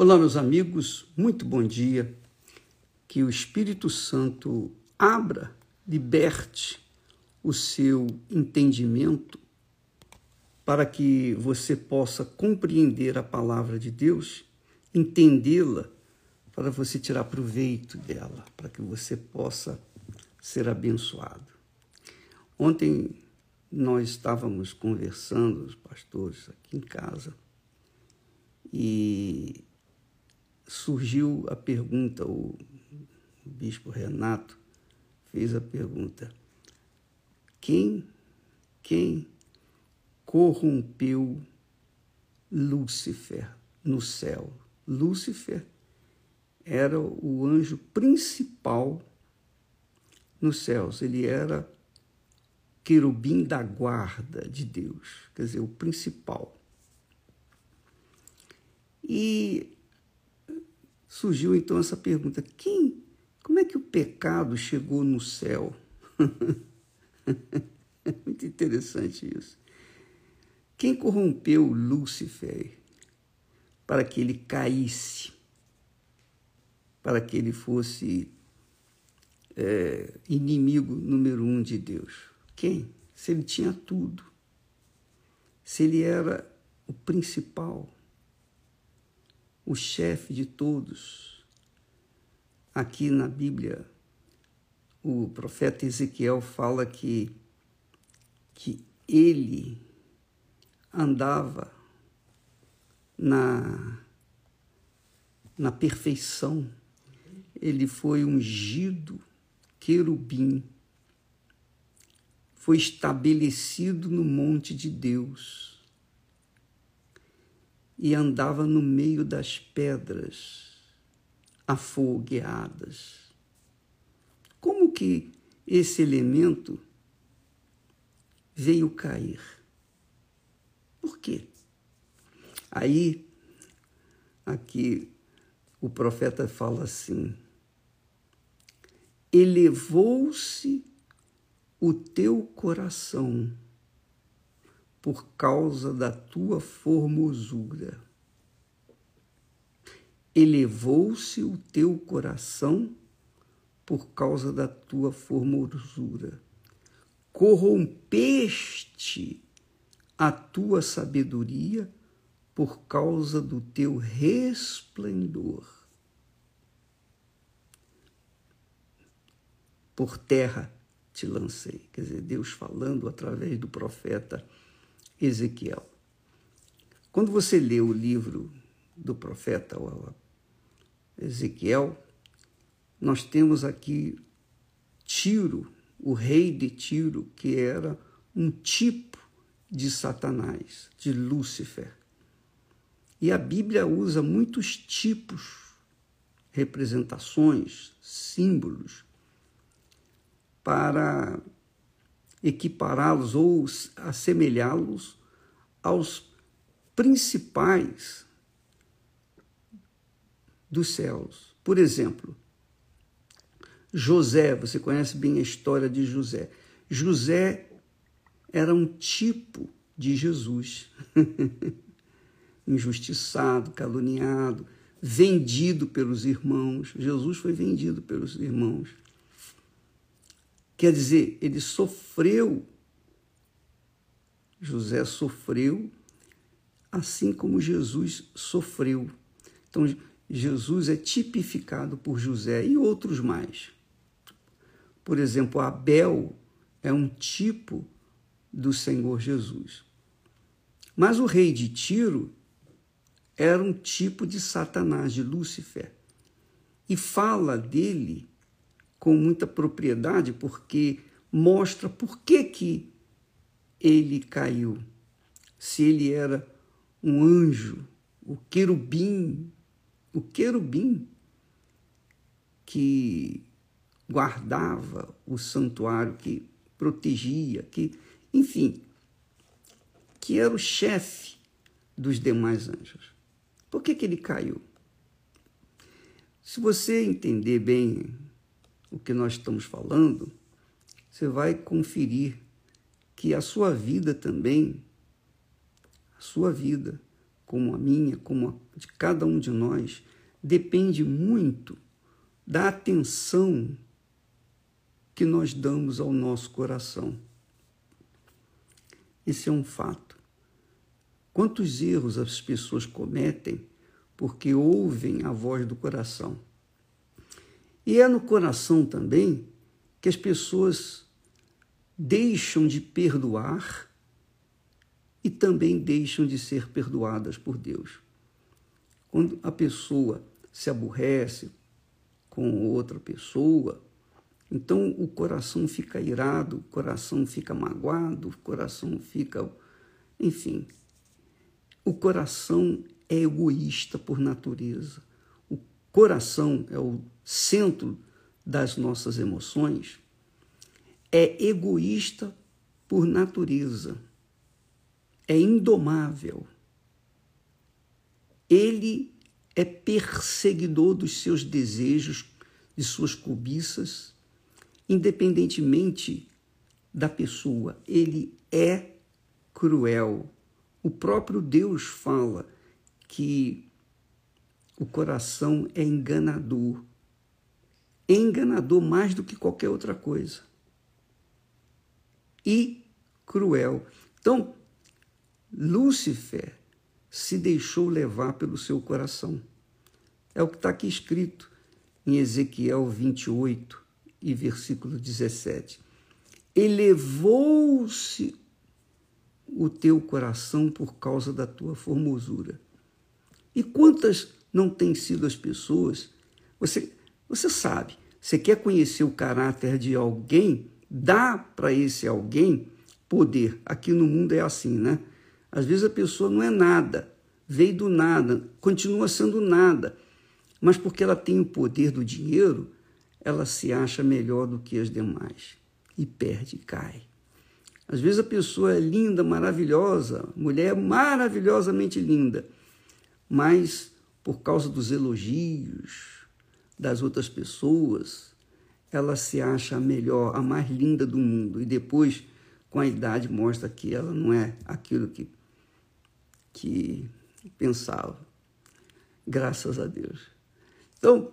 Olá, meus amigos, muito bom dia. Que o Espírito Santo abra, liberte o seu entendimento para que você possa compreender a palavra de Deus, entendê-la, para você tirar proveito dela, para que você possa ser abençoado. Ontem nós estávamos conversando, os pastores aqui em casa, e surgiu a pergunta, o bispo Renato fez a pergunta: quem, quem corrompeu Lúcifer no céu? Lúcifer era o anjo principal nos céus, ele era querubim da guarda de Deus, quer dizer, o principal. E surgiu então essa pergunta: quem, como é que o pecado chegou no céu? é muito interessante isso. Quem corrompeu Lúcifer para que ele caísse, para que ele fosse é, inimigo número um de Deus? Quem? Se ele tinha tudo, se ele era o principal o chefe de todos. Aqui na Bíblia, o profeta Ezequiel fala que, que ele andava na, na perfeição. Ele foi ungido querubim, foi estabelecido no monte de Deus e andava no meio das pedras afogueadas. Como que esse elemento veio cair? Por quê? Aí, aqui, o profeta fala assim: elevou-se o teu coração por causa da tua formosura. Elevou-se o teu coração por causa da tua formosura. Corrompeste a tua sabedoria por causa do teu resplendor. Por terra te lancei. Quer dizer, Deus falando através do profeta Ezequiel. Quando você lê o livro do profeta Ezequiel, nós temos aqui Tiro, o rei de Tiro, que era um tipo de Satanás, de Lúcifer. E a Bíblia usa muitos tipos, representações, símbolos, para equipará-los ou assemelhá-los aos principais dos céus. Por exemplo, José, você conhece bem a história de José. José era um tipo de Jesus. Injustiçado, caluniado, vendido pelos irmãos. Jesus foi vendido pelos irmãos. Quer dizer, ele sofreu, José sofreu, assim como Jesus sofreu. Então, Jesus é tipificado por José e outros mais. Por exemplo, Abel é um tipo do Senhor Jesus. Mas o rei de Tiro era um tipo de Satanás, de Lúcifer. E fala dele com muita propriedade, porque mostra por que, que ele caiu. Se ele era um anjo, o querubim, o querubim que guardava o santuário, que protegia, que, enfim, que era o chefe dos demais anjos. Por que, que ele caiu? Se você entender bem o que nós estamos falando, você vai conferir que a sua vida também, a sua vida, como a minha, como a de cada um de nós, depende muito da atenção que nós damos ao nosso coração. Esse é um fato. Quantos erros as pessoas cometem porque ouvem a voz do coração? E é no coração também que as pessoas deixam de perdoar e também deixam de ser perdoadas por Deus. Quando a pessoa se aborrece com outra pessoa, então o coração fica irado, o coração fica magoado, o coração fica. Enfim, o coração é egoísta por natureza. Coração é o centro das nossas emoções. É egoísta por natureza. É indomável. Ele é perseguidor dos seus desejos, de suas cobiças, independentemente da pessoa. Ele é cruel. O próprio Deus fala que o coração é enganador. É enganador mais do que qualquer outra coisa. E cruel. Então, Lúcifer se deixou levar pelo seu coração. É o que está aqui escrito em Ezequiel 28 e versículo 17. Elevou-se o teu coração por causa da tua formosura. E quantas não têm sido as pessoas? Você, você sabe, você quer conhecer o caráter de alguém, dá para esse alguém poder. Aqui no mundo é assim, né? Às vezes a pessoa não é nada, veio do nada, continua sendo nada, mas porque ela tem o poder do dinheiro, ela se acha melhor do que as demais e perde e cai. Às vezes a pessoa é linda, maravilhosa, mulher maravilhosamente linda, mas por causa dos elogios das outras pessoas, ela se acha a melhor, a mais linda do mundo e depois, com a idade, mostra que ela não é aquilo que, que pensava. Graças a Deus. Então,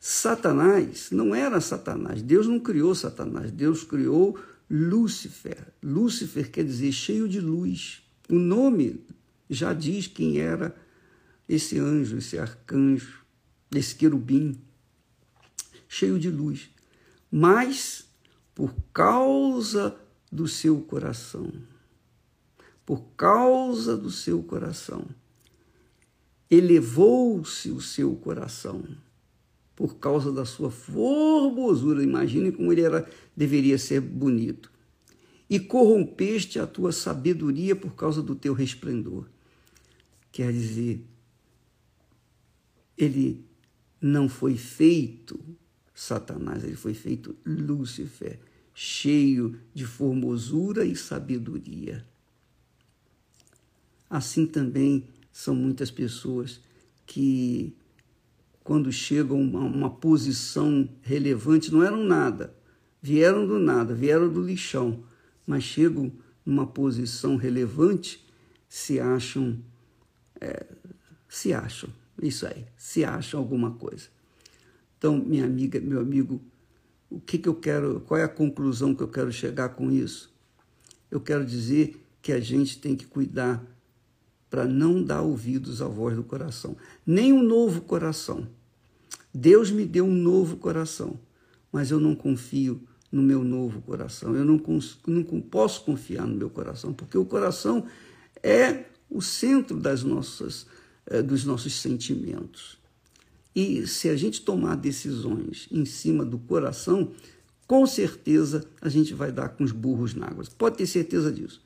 Satanás não era Satanás. Deus não criou Satanás. Deus criou Lúcifer. Lúcifer quer dizer cheio de luz. O nome já diz quem era esse anjo, esse arcanjo, esse querubim, cheio de luz. Mas por causa do seu coração, por causa do seu coração, elevou-se o seu coração por causa da sua formosura. Imagine como ele era, deveria ser bonito. E corrompeste a tua sabedoria por causa do teu resplendor. Quer dizer, ele não foi feito Satanás, ele foi feito Lúcifer, cheio de formosura e sabedoria. Assim também são muitas pessoas que quando chegam a uma posição relevante, não eram nada, vieram do nada, vieram do lixão, mas chegam numa posição relevante, se acham, é, se acham, isso aí, se acham alguma coisa. Então, minha amiga, meu amigo, o que, que eu quero, qual é a conclusão que eu quero chegar com isso? Eu quero dizer que a gente tem que cuidar para não dar ouvidos à voz do coração. Nem um novo coração. Deus me deu um novo coração, mas eu não confio no meu novo coração. Eu não, não posso confiar no meu coração, porque o coração é o centro das nossas, dos nossos sentimentos. E se a gente tomar decisões em cima do coração, com certeza a gente vai dar com os burros na água. Pode ter certeza disso.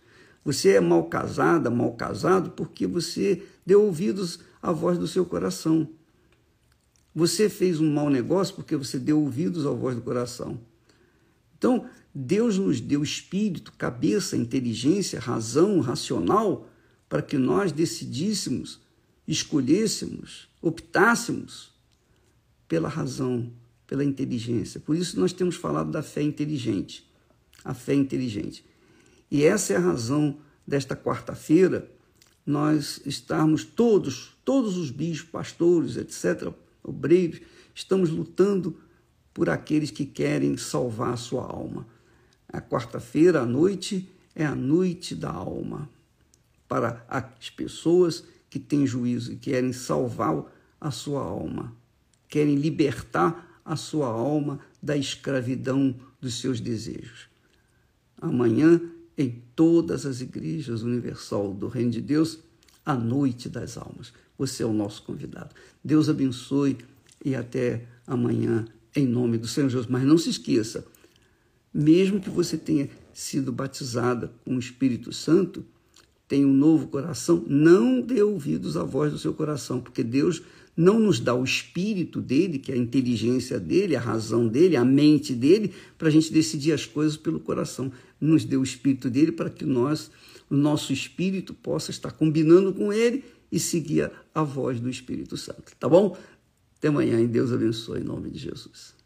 Você é mal casada, mal casado, porque você deu ouvidos à voz do seu coração. Você fez um mau negócio porque você deu ouvidos à voz do coração. Então, Deus nos deu espírito, cabeça, inteligência, razão, racional, para que nós decidíssemos, escolhêssemos, optássemos pela razão, pela inteligência. Por isso nós temos falado da fé inteligente. A fé inteligente. E essa é a razão desta quarta-feira, nós estarmos todos, todos os bispos, pastores, etc., obreiros, estamos lutando por aqueles que querem salvar a sua alma. A quarta-feira à noite é a noite da alma. Para as pessoas que têm juízo e querem salvar a sua alma, querem libertar a sua alma da escravidão dos seus desejos. Amanhã, em todas as igrejas universal do Reino de Deus, a noite das almas. Você é o nosso convidado. Deus abençoe e até amanhã, em nome do Senhor Jesus. Mas não se esqueça, mesmo que você tenha sido batizada com o Espírito Santo, tem um novo coração, não dê ouvidos à voz do seu coração, porque Deus não nos dá o espírito dele, que é a inteligência dele, a razão dele, a mente dele, para a gente decidir as coisas pelo coração. Nos deu o espírito dele para que nós, o nosso espírito possa estar combinando com ele e seguir a voz do Espírito Santo. Tá bom? Até amanhã e Deus abençoe em nome de Jesus.